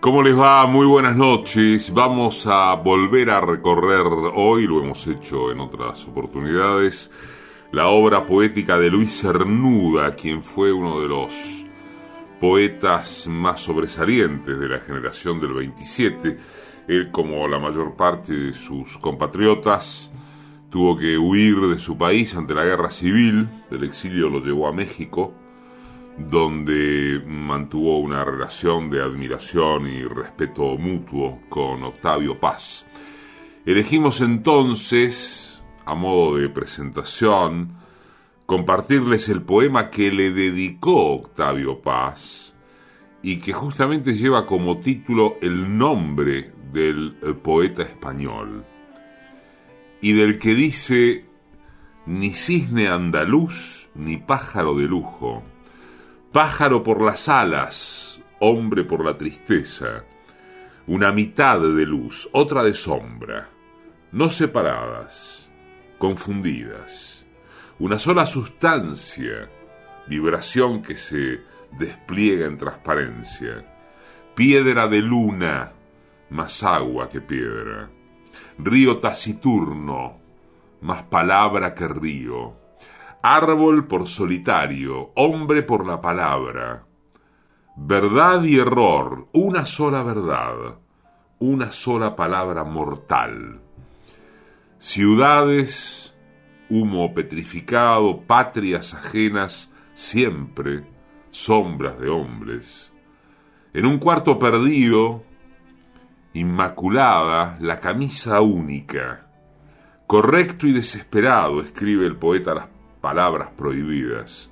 ¿Cómo les va? Muy buenas noches. Vamos a volver a recorrer hoy, lo hemos hecho en otras oportunidades, la obra poética de Luis Cernuda, quien fue uno de los poetas más sobresalientes de la generación del 27. Él, como la mayor parte de sus compatriotas, tuvo que huir de su país ante la guerra civil, el exilio lo llevó a México, donde mantuvo una relación de admiración y respeto mutuo con Octavio Paz. Elegimos entonces, a modo de presentación, compartirles el poema que le dedicó Octavio Paz y que justamente lleva como título el nombre del poeta español y del que dice ni cisne andaluz ni pájaro de lujo Pájaro por las alas, hombre por la tristeza, una mitad de luz, otra de sombra, no separadas, confundidas, una sola sustancia, vibración que se despliega en transparencia, piedra de luna, más agua que piedra, río taciturno, más palabra que río, árbol por solitario, hombre por la palabra. Verdad y error, una sola verdad, una sola palabra mortal. Ciudades, humo petrificado, patrias ajenas, siempre sombras de hombres. En un cuarto perdido, inmaculada, la camisa única. Correcto y desesperado, escribe el poeta las palabras prohibidas,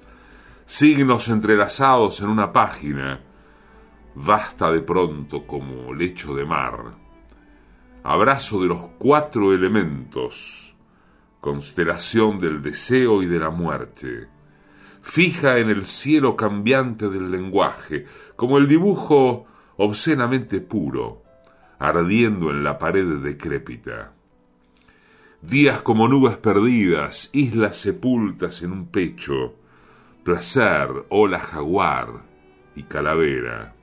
signos entrelazados en una página, vasta de pronto como lecho de mar, abrazo de los cuatro elementos, constelación del deseo y de la muerte, fija en el cielo cambiante del lenguaje, como el dibujo obscenamente puro, ardiendo en la pared decrépita. Días como nubes perdidas, islas sepultas en un pecho, placer, ola jaguar y calavera.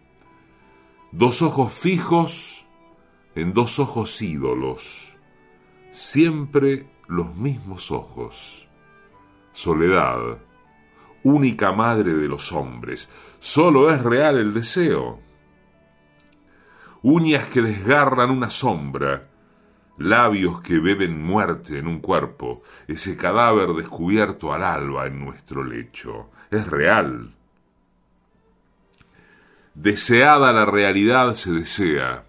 Dos ojos fijos en dos ojos ídolos, siempre los mismos ojos. Soledad, única madre de los hombres, solo es real el deseo. Uñas que desgarran una sombra, labios que beben muerte en un cuerpo, ese cadáver descubierto al alba en nuestro lecho. Es real. Deseada la realidad se desea,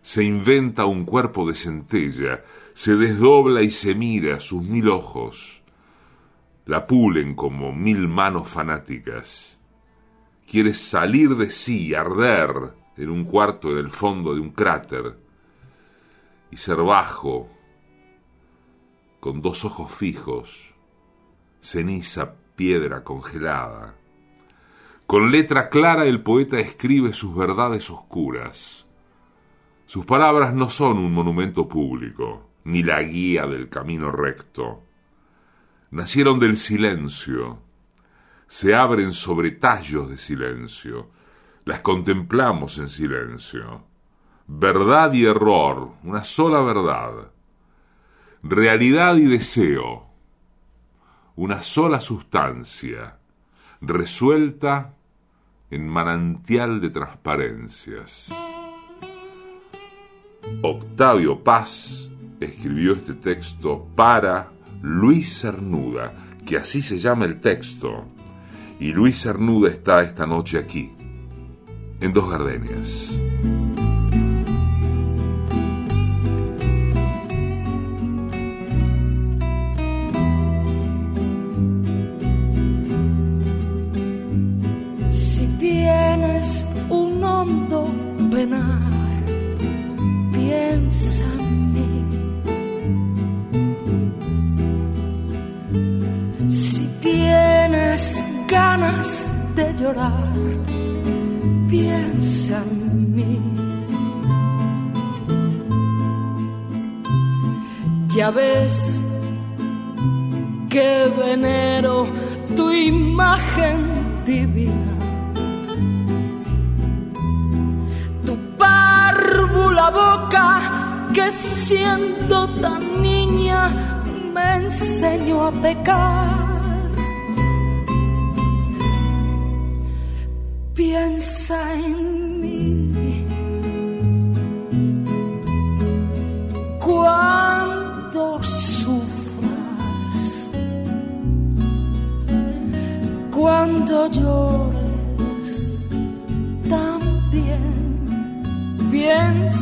se inventa un cuerpo de centella, se desdobla y se mira sus mil ojos, la pulen como mil manos fanáticas. Quiere salir de sí, arder en un cuarto en el fondo de un cráter, y ser bajo, con dos ojos fijos, ceniza, piedra congelada. Con letra clara el poeta escribe sus verdades oscuras. Sus palabras no son un monumento público, ni la guía del camino recto. Nacieron del silencio, se abren sobre tallos de silencio, las contemplamos en silencio verdad y error, una sola verdad, realidad y deseo, una sola sustancia, resuelta en manantial de transparencias. Octavio Paz escribió este texto para Luis Cernuda, que así se llama el texto, y Luis Cernuda está esta noche aquí, en Dos Gardenias. Piensa en mí. Si tienes ganas de llorar, piensa en mí. Ya ves que venero tu imagen divina la boca que siendo tan niña me enseñó a pecar. Piensa en mí. Cuando sufras, cuando llores. También piensa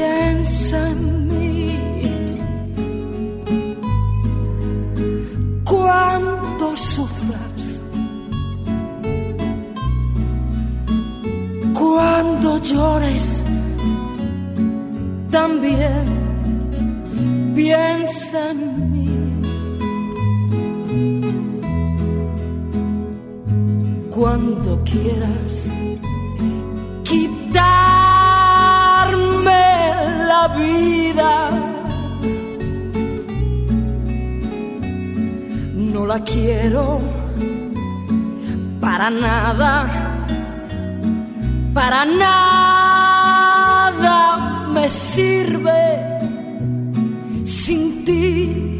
Piensa en mí. Cuando sufras, cuando llores, también piensa en mí. cuando quieras vida. No la quiero para nada, para nada me sirve sin ti.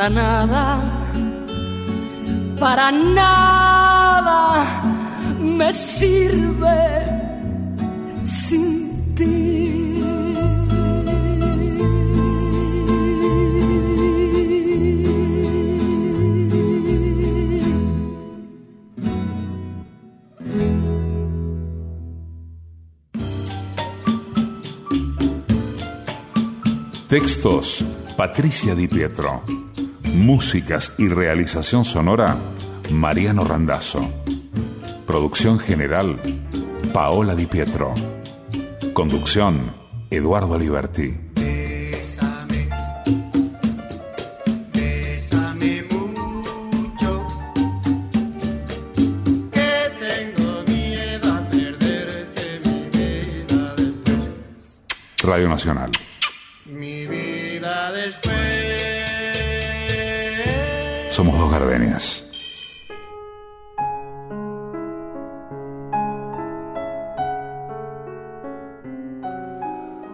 Para nada, para nada me sirve sin ti. Textos, Patricia Di Pietro. Músicas y realización sonora, Mariano Randazzo. Producción general, Paola Di Pietro. Conducción, Eduardo. Bésame mucho, que tengo miedo a perderte mi vida Radio Nacional.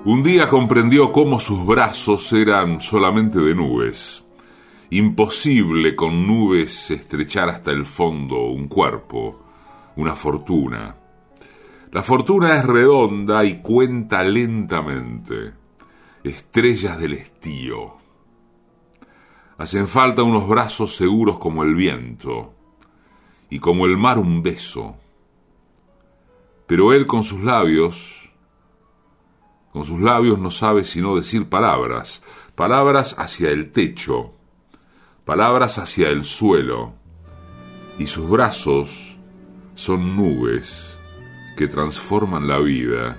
Un día comprendió cómo sus brazos eran solamente de nubes. Imposible con nubes estrechar hasta el fondo un cuerpo, una fortuna. La fortuna es redonda y cuenta lentamente. Estrellas del estío. Hacen falta unos brazos seguros como el viento y como el mar un beso. Pero él con sus labios, con sus labios no sabe sino decir palabras, palabras hacia el techo, palabras hacia el suelo, y sus brazos son nubes que transforman la vida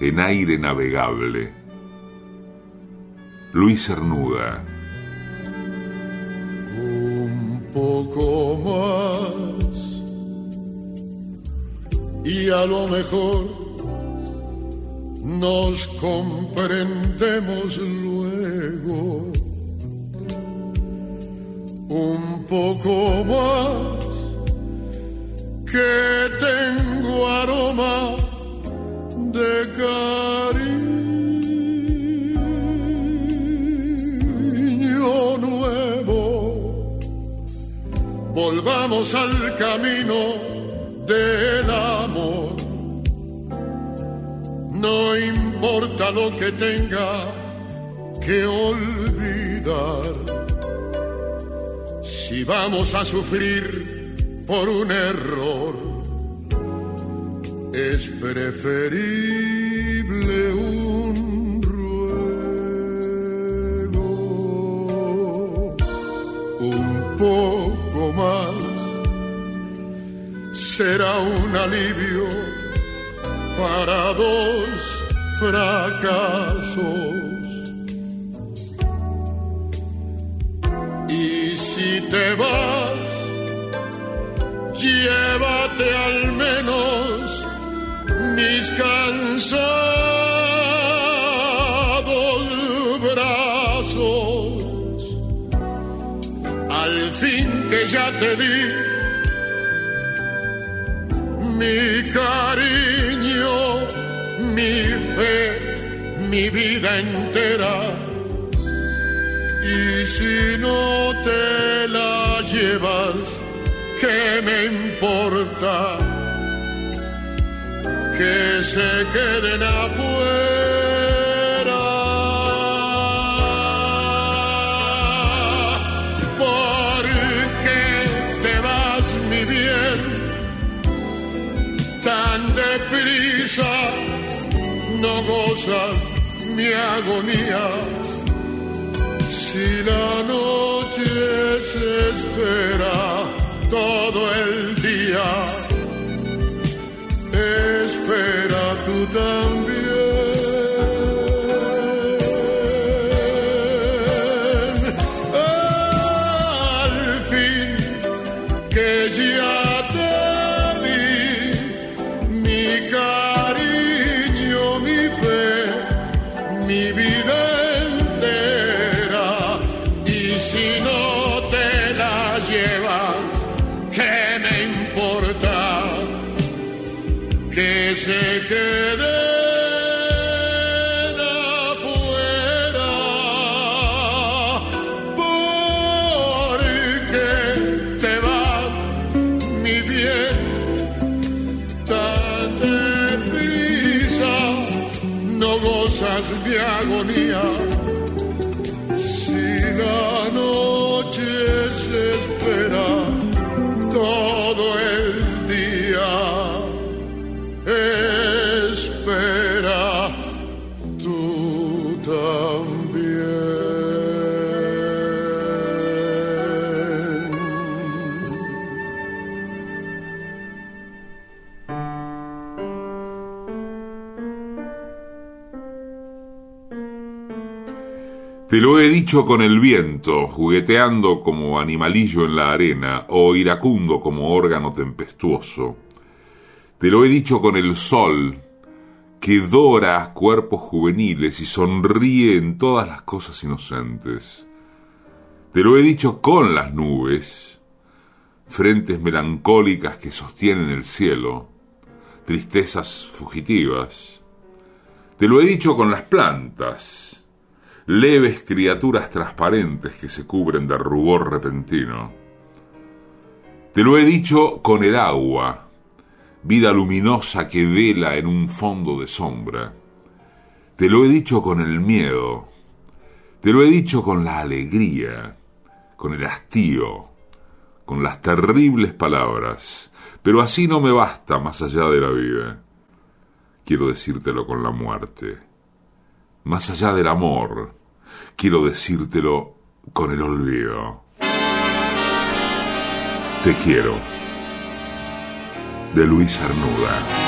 en aire navegable. Luis Cernuda, poco más. Y a lo mejor nos comprendemos luego un poco más. Que tengo aroma de cariño Volvamos al camino del amor. No importa lo que tenga que olvidar. Si vamos a sufrir por un error, es preferible un poco será un alivio para dos fracasos. Y si te vas, llévate al menos mis cansados cariño, mi fe, mi vida entera. Y si no te la llevas, ¿qué me importa? Que se queden afuera. Si la noche se espera todo el día, espera tú también. Te lo he dicho con el viento, jugueteando como animalillo en la arena, o iracundo como órgano tempestuoso. Te lo he dicho con el sol, que dora cuerpos juveniles y sonríe en todas las cosas inocentes. Te lo he dicho con las nubes, frentes melancólicas que sostienen el cielo, tristezas fugitivas. Te lo he dicho con las plantas, leves criaturas transparentes que se cubren de rubor repentino. Te lo he dicho con el agua, vida luminosa que vela en un fondo de sombra. Te lo he dicho con el miedo, te lo he dicho con la alegría, con el hastío, con las terribles palabras, pero así no me basta más allá de la vida. Quiero decírtelo con la muerte. Más allá del amor, quiero decírtelo con el olvido. Te quiero. De Luis Arnuda.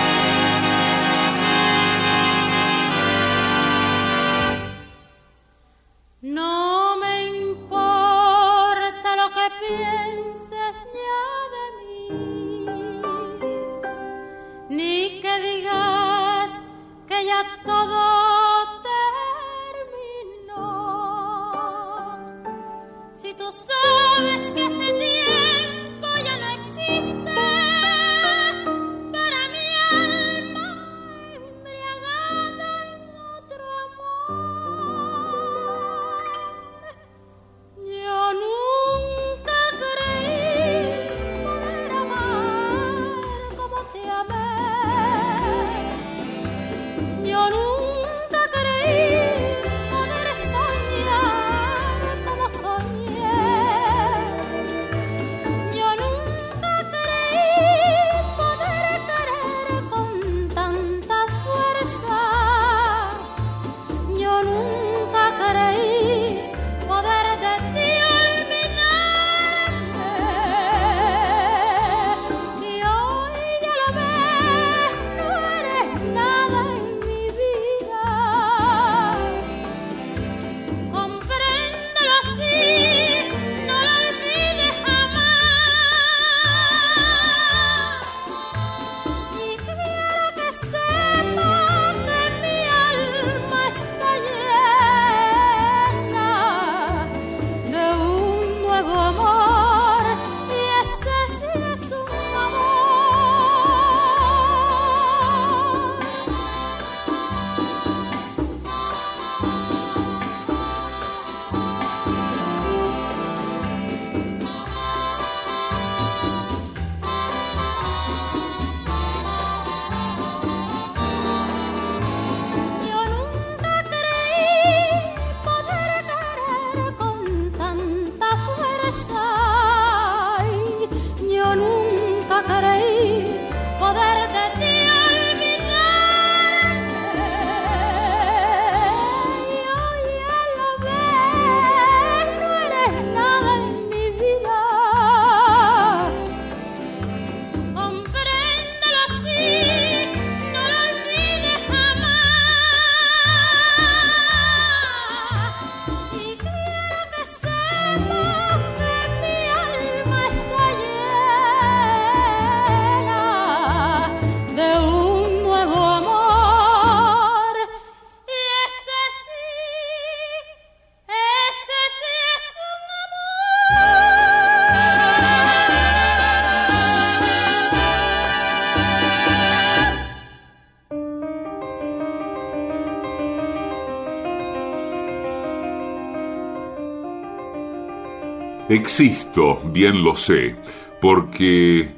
Existo, bien lo sé, porque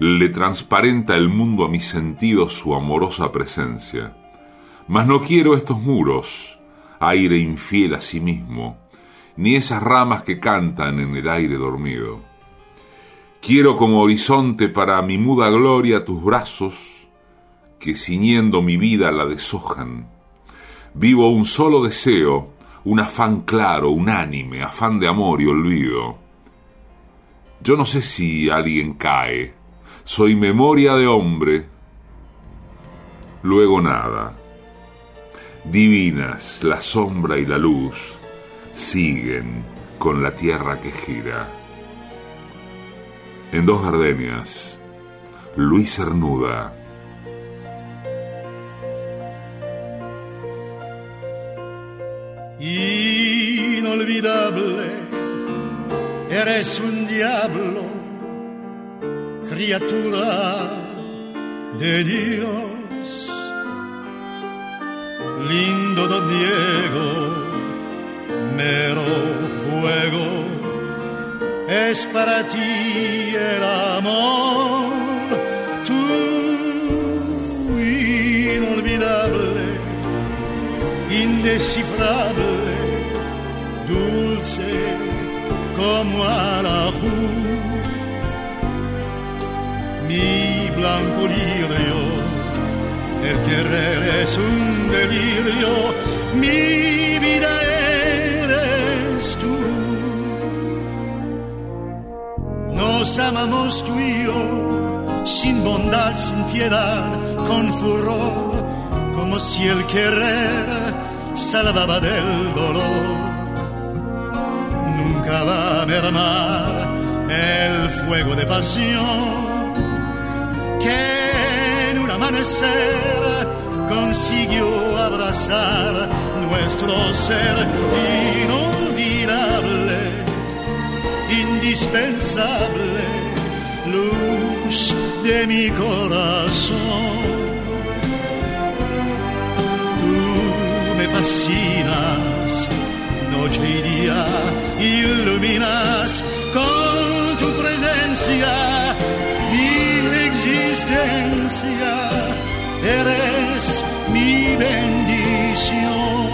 le transparenta el mundo a mis sentidos su amorosa presencia. Mas no quiero estos muros, aire infiel a sí mismo, ni esas ramas que cantan en el aire dormido. Quiero como horizonte para mi muda gloria tus brazos, que ciñendo mi vida la deshojan. Vivo un solo deseo, un afán claro, unánime, afán de amor y olvido. Yo no sé si alguien cae, soy memoria de hombre, luego nada. Divinas la sombra y la luz siguen con la tierra que gira. En dos gardenias, Luis Cernuda. Inolvidable, eres un diablo, criatura de Dios. Lindo don Diego, mero fuego, es para ti el amor, tú inolvidable, indescifrable dulce como Alajú. Mi blanco lirio, el querer es un delirio, mi vida eres tú. Nos amamos tú y yo, sin bondad, sin piedad, con furor, como si el querer salvaba del dolor nunca va a mermar el fuego de pasión que en un amanecer consiguió abrazar nuestro ser inolvidable, indispensable, luz de mi corazón. Tú me fascinas, noche día, iluminas con tu presencia mi existencia. Eres mi bendición.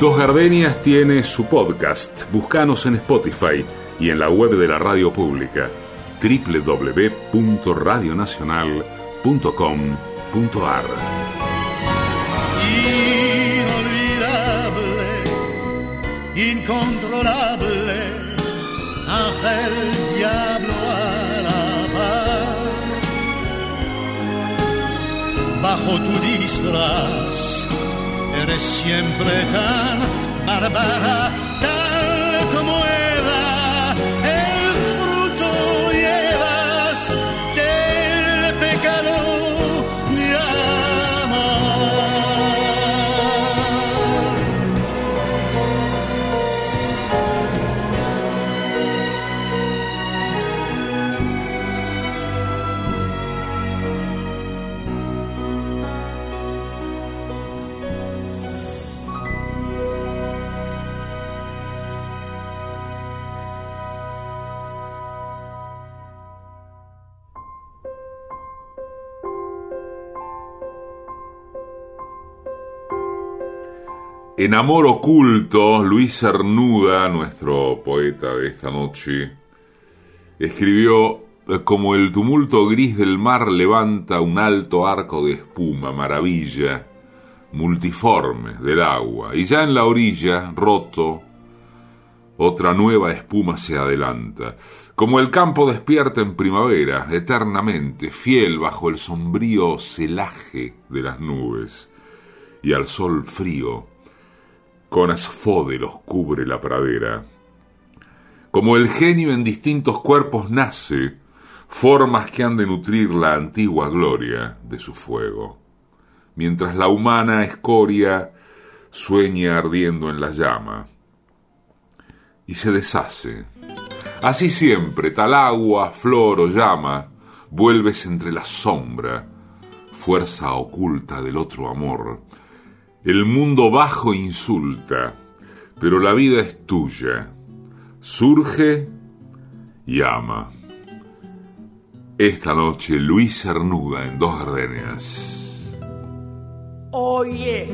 Dos Gardenias tiene su podcast. Búscanos en Spotify y en la web de la radio pública www.radionacional.com.ar. inolvidable, incontrolable, ángel diablo a. Bajo tu disfraz eres siempre tan bárbara, tal como Eva, En Amor Oculto, Luis Cernuda, nuestro poeta de esta noche, escribió como el tumulto gris del mar levanta un alto arco de espuma, maravilla, multiforme del agua, y ya en la orilla, roto, otra nueva espuma se adelanta, como el campo despierta en primavera, eternamente, fiel bajo el sombrío celaje de las nubes, y al sol frío, con asfódelos cubre la pradera. Como el genio en distintos cuerpos nace, formas que han de nutrir la antigua gloria de su fuego, mientras la humana escoria sueña ardiendo en la llama y se deshace. Así siempre, tal agua, flor o llama, vuelves entre la sombra, fuerza oculta del otro amor. El mundo bajo insulta, pero la vida es tuya. Surge y ama. Esta noche Luis Cernuda en Dos Gardenias. Oye,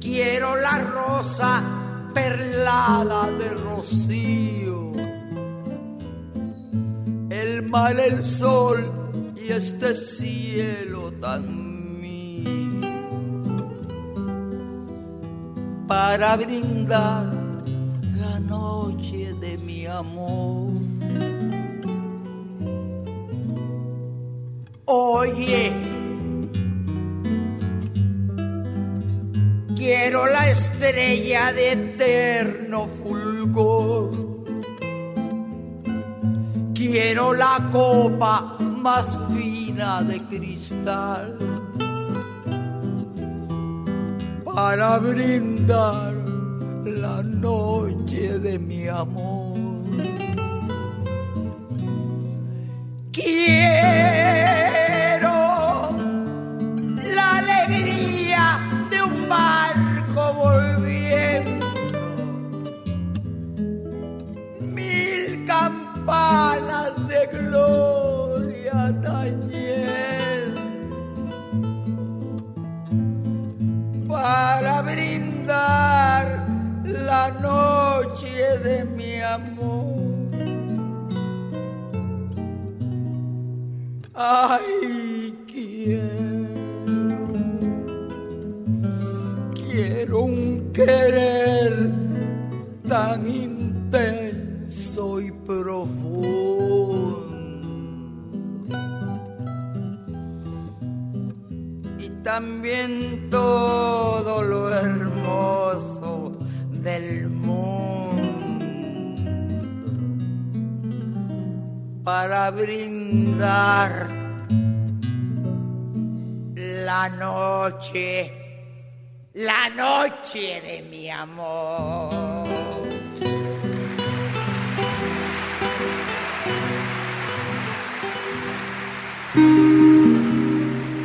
quiero la rosa perlada de rocío, el mar, el sol y este cielo tan para brindar la noche de mi amor. Oye, quiero la estrella de eterno fulgor. Quiero la copa más fina de cristal para brindar la noche de mi amor. Quiero también todo lo hermoso del mundo para brindar la noche la noche de mi amor.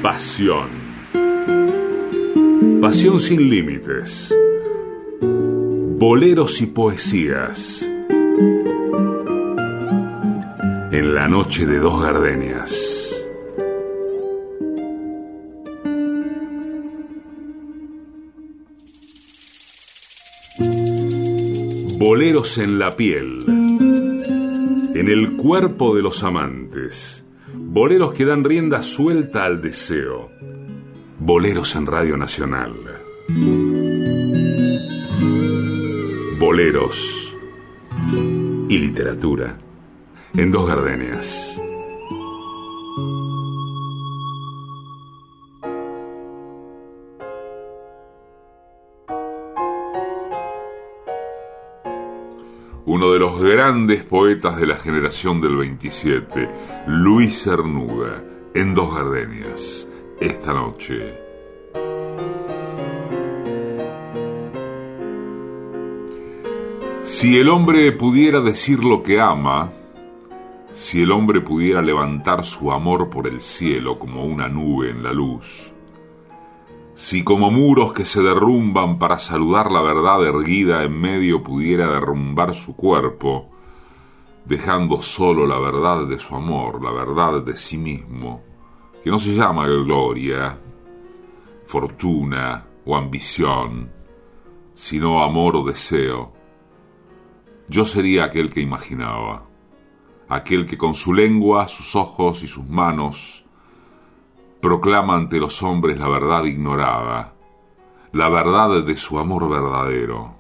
Pasión. Pasión sin límites. Boleros y poesías. En la noche de dos gardenias. Boleros en la piel, en el cuerpo de los amantes, boleros que dan rienda suelta al deseo, boleros en Radio Nacional. Boleros y literatura en dos gardenias. uno de los grandes poetas de la generación del 27, Luis Cernuda, en Dos Gardenias, esta noche. Si el hombre pudiera decir lo que ama, si el hombre pudiera levantar su amor por el cielo como una nube en la luz, si como muros que se derrumban para saludar la verdad erguida en medio pudiera derrumbar su cuerpo, dejando solo la verdad de su amor, la verdad de sí mismo, que no se llama gloria, fortuna o ambición, sino amor o deseo, yo sería aquel que imaginaba, aquel que con su lengua, sus ojos y sus manos proclama ante los hombres la verdad ignorada, la verdad de su amor verdadero.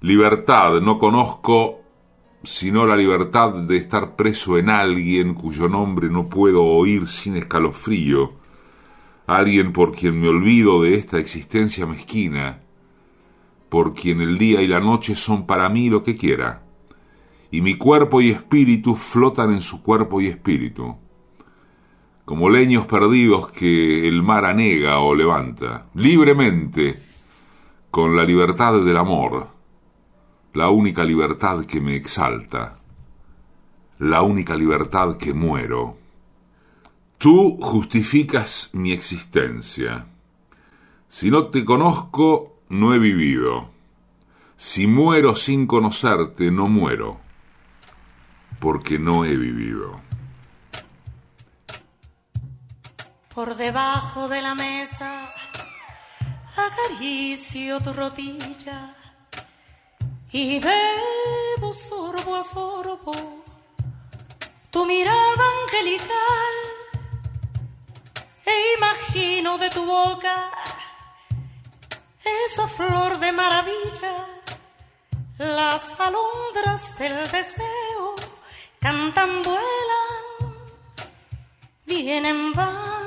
Libertad no conozco sino la libertad de estar preso en alguien cuyo nombre no puedo oír sin escalofrío, alguien por quien me olvido de esta existencia mezquina, por quien el día y la noche son para mí lo que quiera, y mi cuerpo y espíritu flotan en su cuerpo y espíritu como leños perdidos que el mar anega o levanta, libremente, con la libertad del amor, la única libertad que me exalta, la única libertad que muero. Tú justificas mi existencia. Si no te conozco, no he vivido. Si muero sin conocerte, no muero, porque no he vivido. Por debajo de la mesa acaricio tu rodilla y bebo sorbo a sorbo tu mirada angelical e imagino de tu boca esa flor de maravilla, las alondras del deseo cantan, vuelan, vienen, van.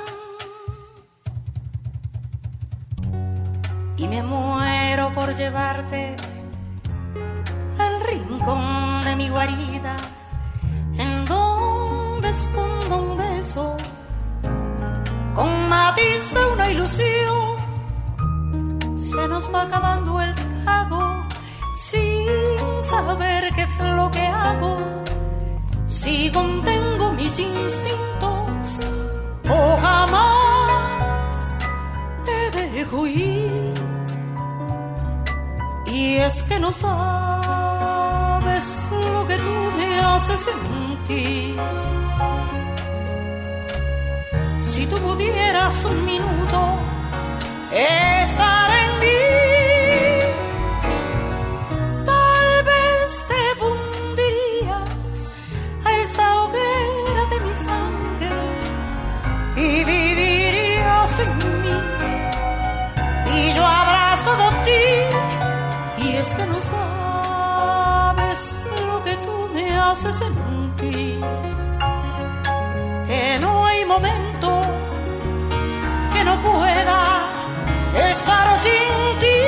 Y me muero por llevarte rincón de mi guarida, en donde escondo un beso con matiz de una ilusión. Se nos va acabando el trago sin saber qué es lo que hago. Si contengo mis instintos o jamás te dejo ir. Y es que no sabes lo que tú me haces sentir. Si tú pudieras un minuto estar en mí, tal vez te fundirías a esta hoguera de mi sangre y vivirías en mí. Y yo pasado a ti. Y es que no sabes me haces sentir. Que no hay momento que no pueda estar sin ti.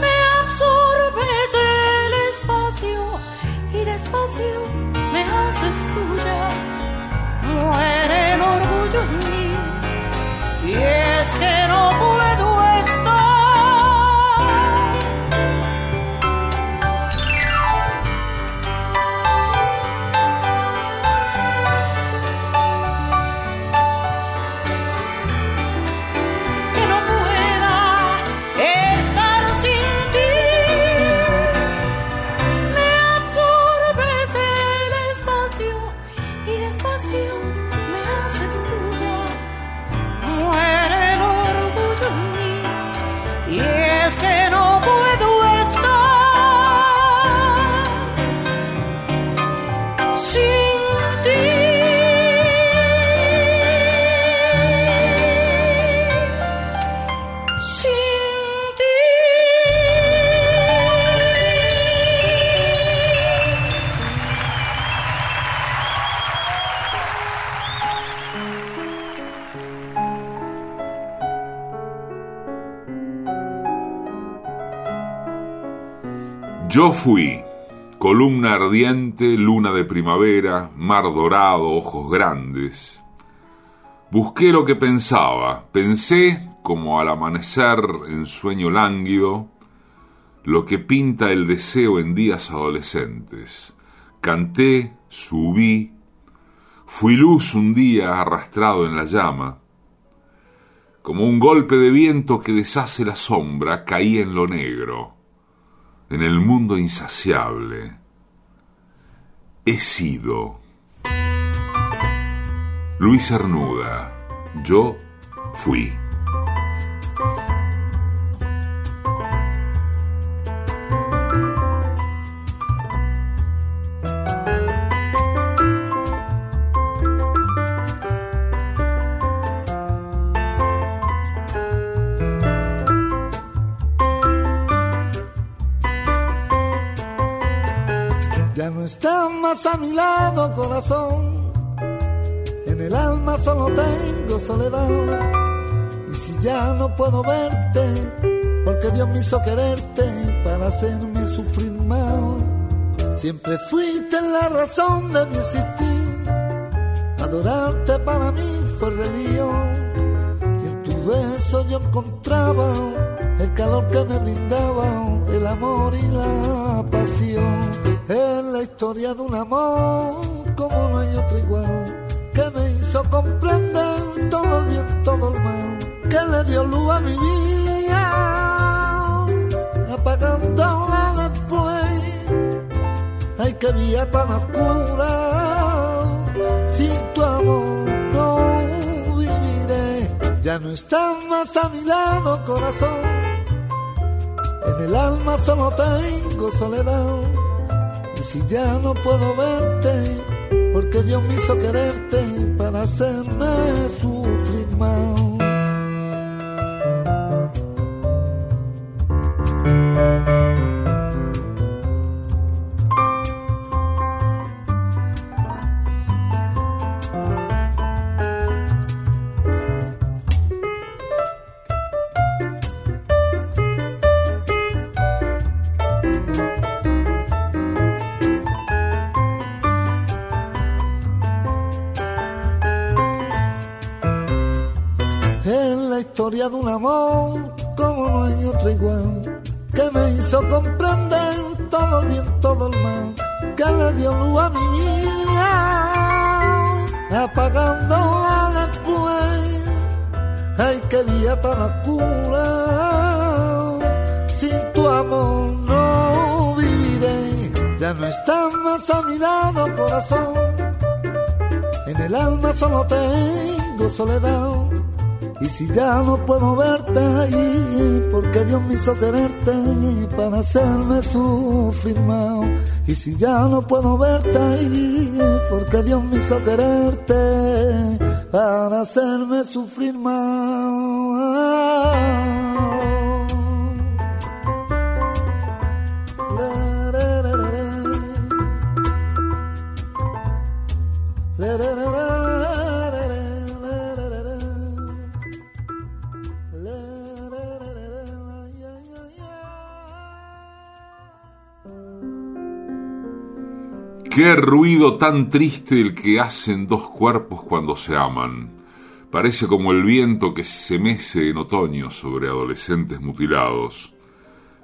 Me absorbes el espacio y despacio me haces tuya. Yo fui columna ardiente, luna de primavera, mar dorado, ojos grandes. Busqué lo que pensaba, pensé como al amanecer en sueño lánguido, lo que pinta el deseo en días adolescentes. Canté, subí, fui luz un día arrastrado en la llama. Como un golpe de viento que deshace la sombra, caí en lo negro en el mundo insaciable. He sido. Luis Cernuda, yo fui. En el alma solo tengo soledad. Y si ya no puedo verte, porque Dios me hizo quererte para hacerme sufrir más. Siempre fuiste la razón de mi existir. Adorarte para mí fue religión. Y en tu beso yo encontraba el calor que me brindaba, el amor y la pasión. Es la historia de un amor como no hay otro igual, que me hizo comprender todo el bien, todo el mal, que le dio luz a mi vida, apagándola después. Ay, que vida tan oscura, sin tu amor no viviré. Ya no estás más a mi lado, corazón. En el alma solo tengo soledad. Y si ya no puedo verte, porque Dios me hizo quererte para hacerme sufrir más. De un amor como no hay otro igual, que me hizo comprender todo el bien, todo el mal, que le dio luz a mi vida, apagándola después. Ay, qué vida tan oscura, sin tu amor no viviré. Ya no estás más a mi lado, corazón. En el alma solo tengo soledad. Si ya no puedo verte ahí, porque Dios me hizo quererte para hacerme sufrir más. Y si ya no puedo verte ahí, porque Dios me hizo quererte para hacerme sufrir más. Qué ruido tan triste el que hacen dos cuerpos cuando se aman. Parece como el viento que se mece en otoño sobre adolescentes mutilados.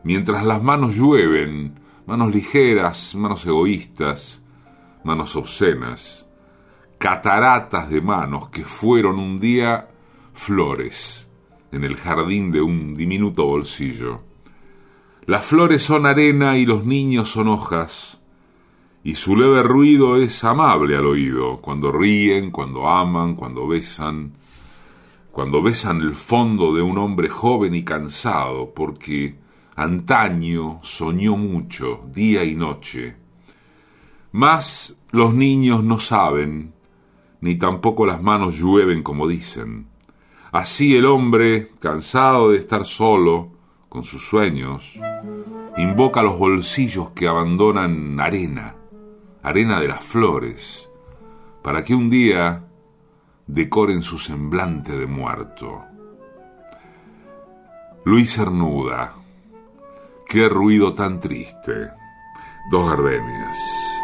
Mientras las manos llueven, manos ligeras, manos egoístas, manos obscenas, cataratas de manos que fueron un día flores en el jardín de un diminuto bolsillo. Las flores son arena y los niños son hojas, y su leve ruido es amable al oído, cuando ríen, cuando aman, cuando besan, cuando besan el fondo de un hombre joven y cansado, porque antaño soñó mucho, día y noche. Mas los niños no saben, ni tampoco las manos llueven como dicen. Así el hombre, cansado de estar solo, con sus sueños, invoca los bolsillos que abandonan arena arena de las flores, para que un día decoren su semblante de muerto. Luis Cernuda, qué ruido tan triste. Dos gardenias.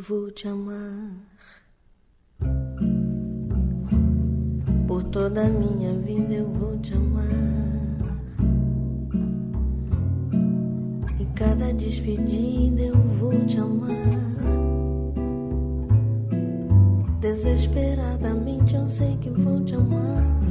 Vou te amar. Por toda a minha vida eu vou te amar. E cada despedida eu vou te amar. Desesperadamente eu sei que vou te amar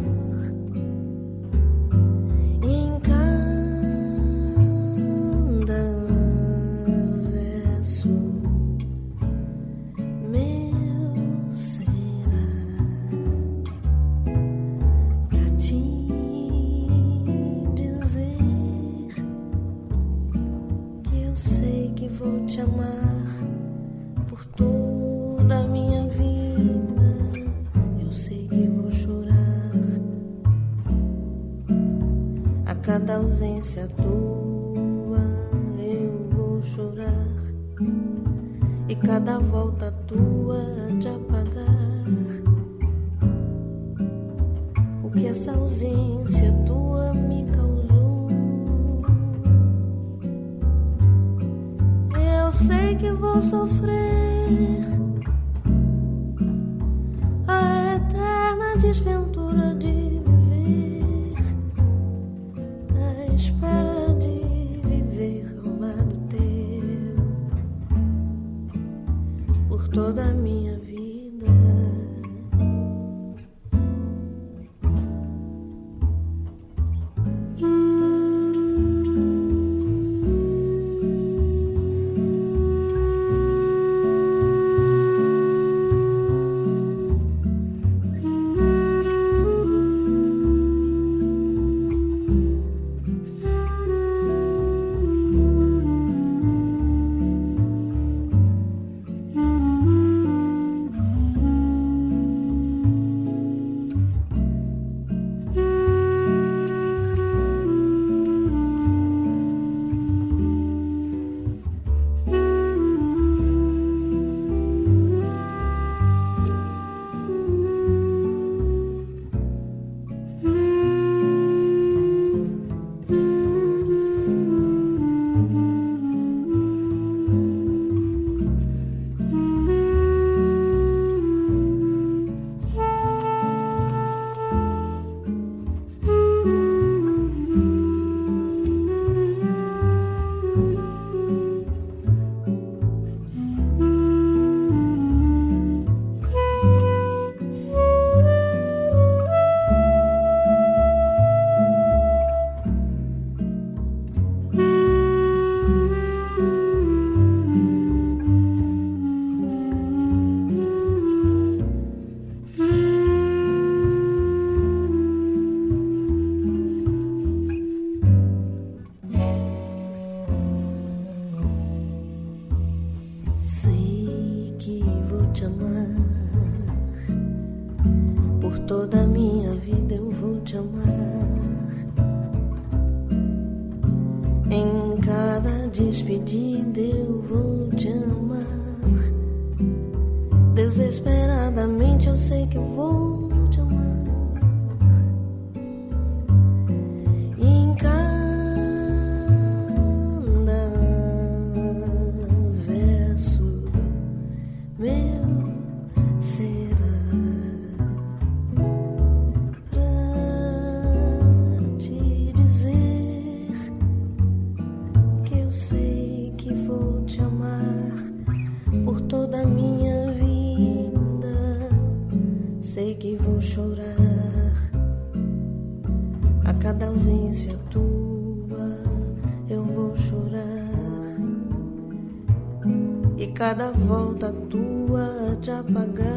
cada volta tua te apagar.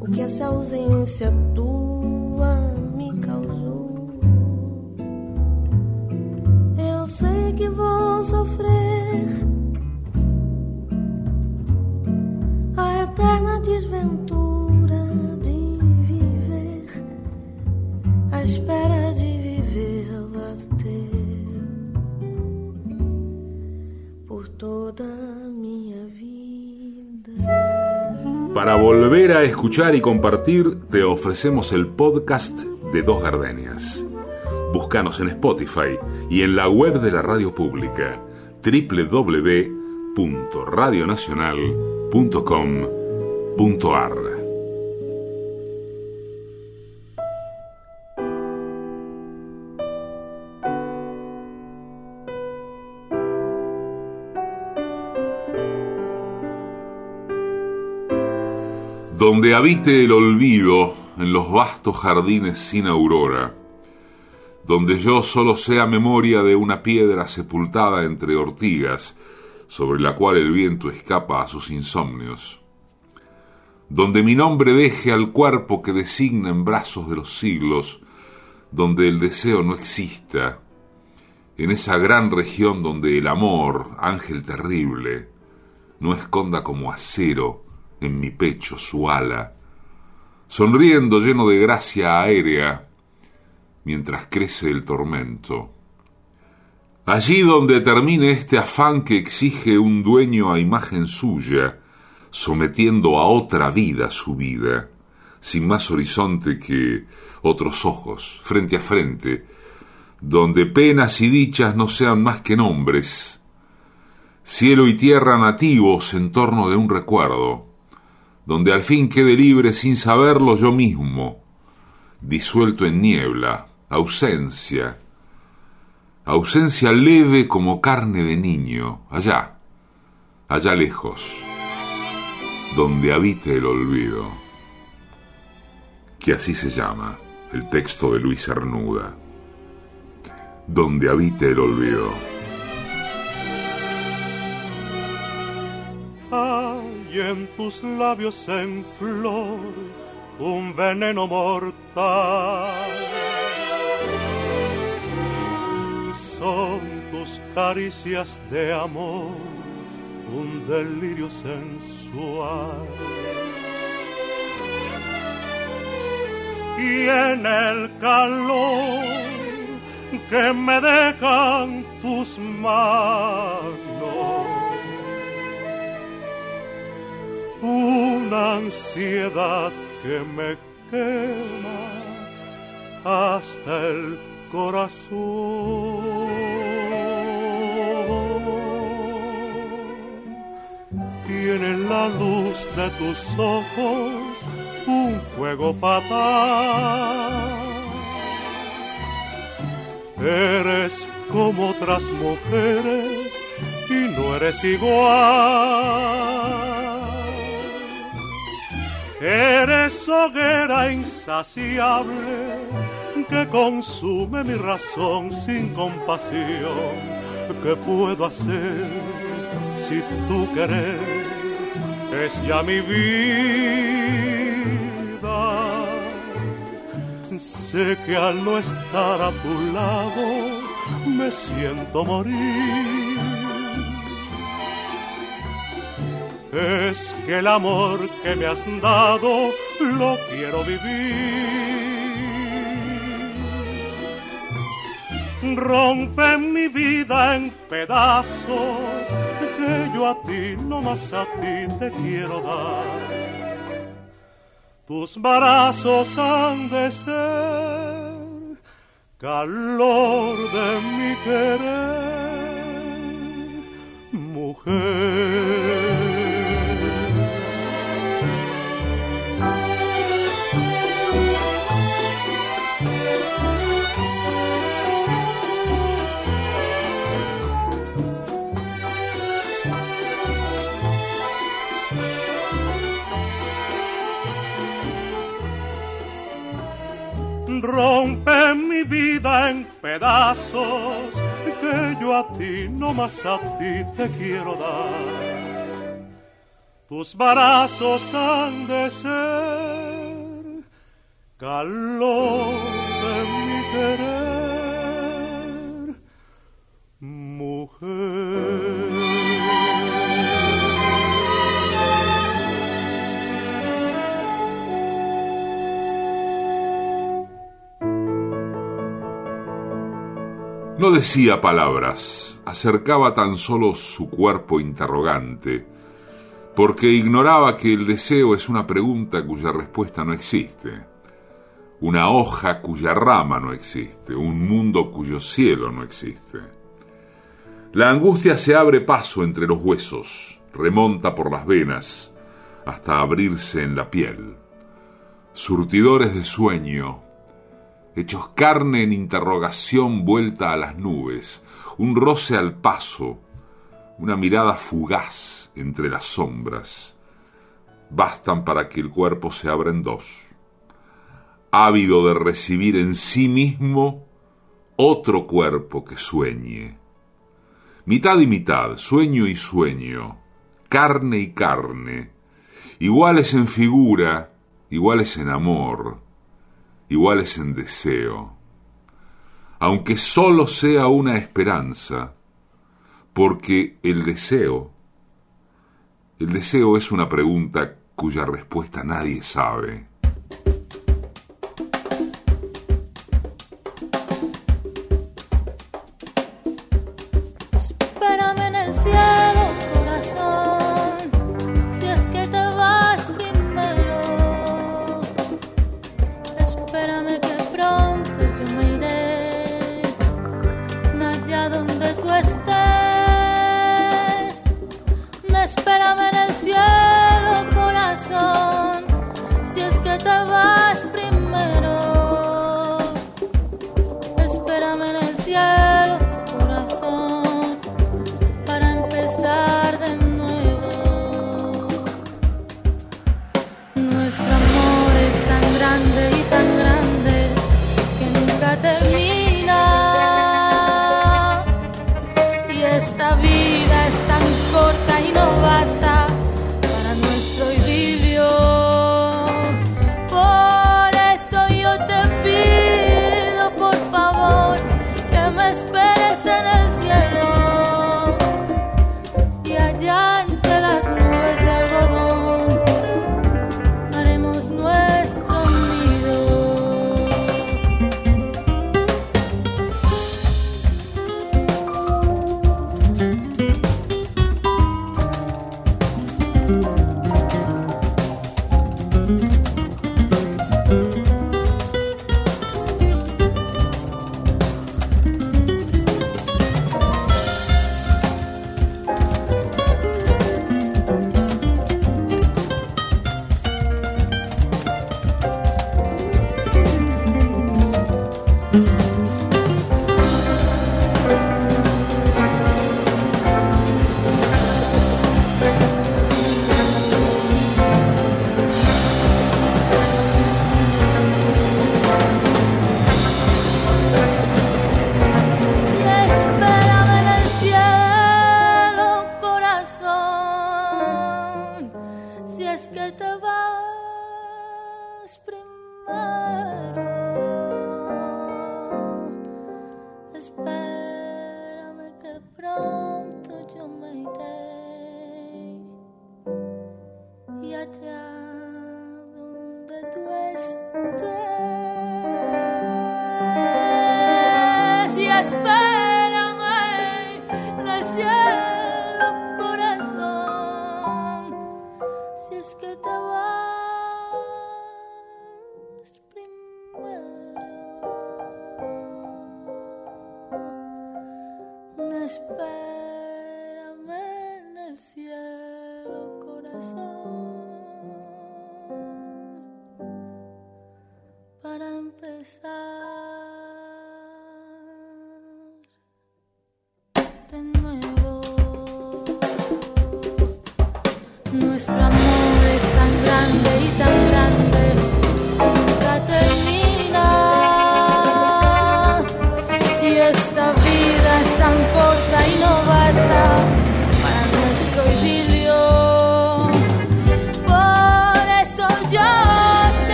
O que essa ausência tua escuchar y compartir, te ofrecemos el podcast de Dos Gardenias. Búscanos en Spotify y en la web de la radio pública www.radionacional.com.ar. Donde habite el olvido en los vastos jardines sin aurora, donde yo solo sea memoria de una piedra sepultada entre ortigas, sobre la cual el viento escapa a sus insomnios, donde mi nombre deje al cuerpo que designa en brazos de los siglos, donde el deseo no exista, en esa gran región donde el amor, ángel terrible, no esconda como acero en mi pecho su ala, sonriendo lleno de gracia aérea, mientras crece el tormento. Allí donde termine este afán que exige un dueño a imagen suya, sometiendo a otra vida su vida, sin más horizonte que otros ojos, frente a frente, donde penas y dichas no sean más que nombres, cielo y tierra nativos en torno de un recuerdo, donde al fin quede libre sin saberlo yo mismo, disuelto en niebla, ausencia, ausencia leve como carne de niño, allá, allá lejos, donde habite el olvido, que así se llama el texto de Luis Cernuda, donde habite el olvido. Hay en tus labios en flor un veneno mortal. Son tus caricias de amor un delirio sensual. Y en el calor que me dejan tus manos una ansiedad que me quema hasta el corazón. Tiene la luz de tus ojos un fuego fatal. Eres como otras mujeres y no eres igual. Eres hoguera insaciable que consume mi razón sin compasión. ¿Qué puedo hacer si tú querés? Es ya mi vida. Sé que al no estar a tu lado me siento morir. Es que el amor que me has dado lo quiero vivir. rompe mi vida en pedazos que yo a ti, no más a ti te quiero dar. Tus brazos han de ser calor de mi querer, mujer. Más a ti te quiero dar. Tus brazos han de ser calor de mi querer, mujer. No decía palabras, acercaba tan solo su cuerpo interrogante, porque ignoraba que el deseo es una pregunta cuya respuesta no existe, una hoja cuya rama no existe, un mundo cuyo cielo no existe. La angustia se abre paso entre los huesos, remonta por las venas hasta abrirse en la piel. Surtidores de sueño, hechos carne en interrogación vuelta a las nubes, un roce al paso, una mirada fugaz entre las sombras, bastan para que el cuerpo se abra en dos, ávido de recibir en sí mismo otro cuerpo que sueñe. Mitad y mitad, sueño y sueño, carne y carne, iguales en figura, iguales en amor, iguales en deseo, aunque solo sea una esperanza, porque el deseo, el deseo es una pregunta cuya respuesta nadie sabe.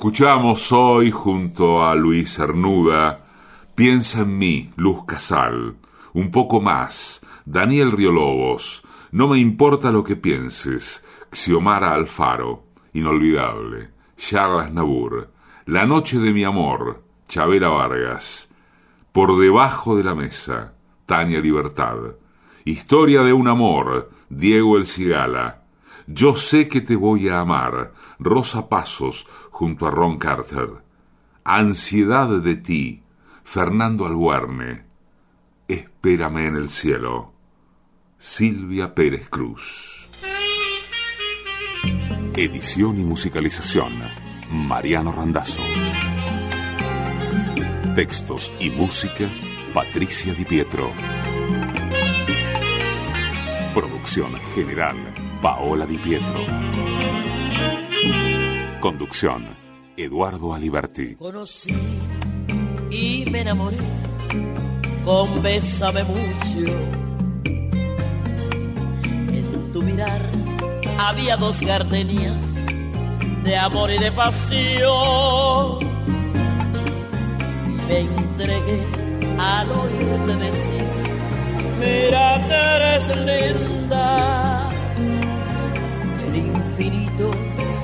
Escuchamos hoy junto a Luis Cernuda Piensa en mí, Luz Casal, un poco más, Daniel Riolobos, No me importa lo que pienses, Xiomara Alfaro, Inolvidable, Charles Nabur, La noche de mi amor, Chavera Vargas, Por debajo de la mesa, Tania Libertad, Historia de un amor, Diego El Cigala, Yo sé que te voy a amar, Rosa Pasos, junto a Ron Carter. Ansiedad de ti, Fernando Albuerne. Espérame en el cielo. Silvia Pérez Cruz. Edición y musicalización. Mariano Randazzo. Textos y música. Patricia Di Pietro. Producción general. Paola Di Pietro. Conducción, Eduardo Aliberti. Conocí y me enamoré con Bésame mucho. En tu mirar había dos gardenias de amor y de pasión. Y me entregué al oírte decir, mira que eres linda.